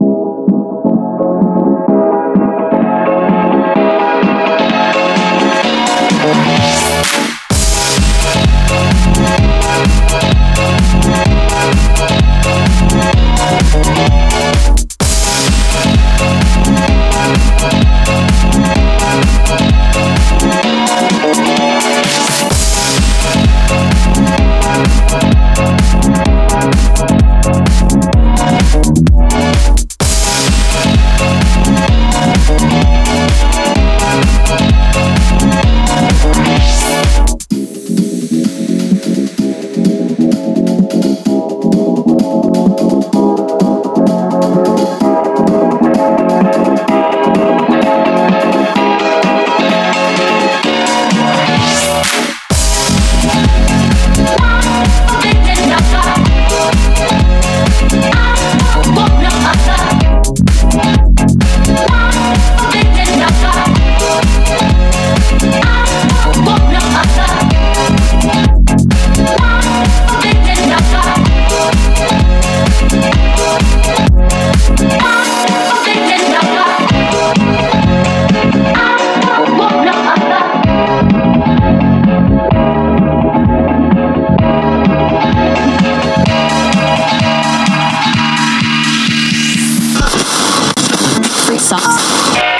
you. socks.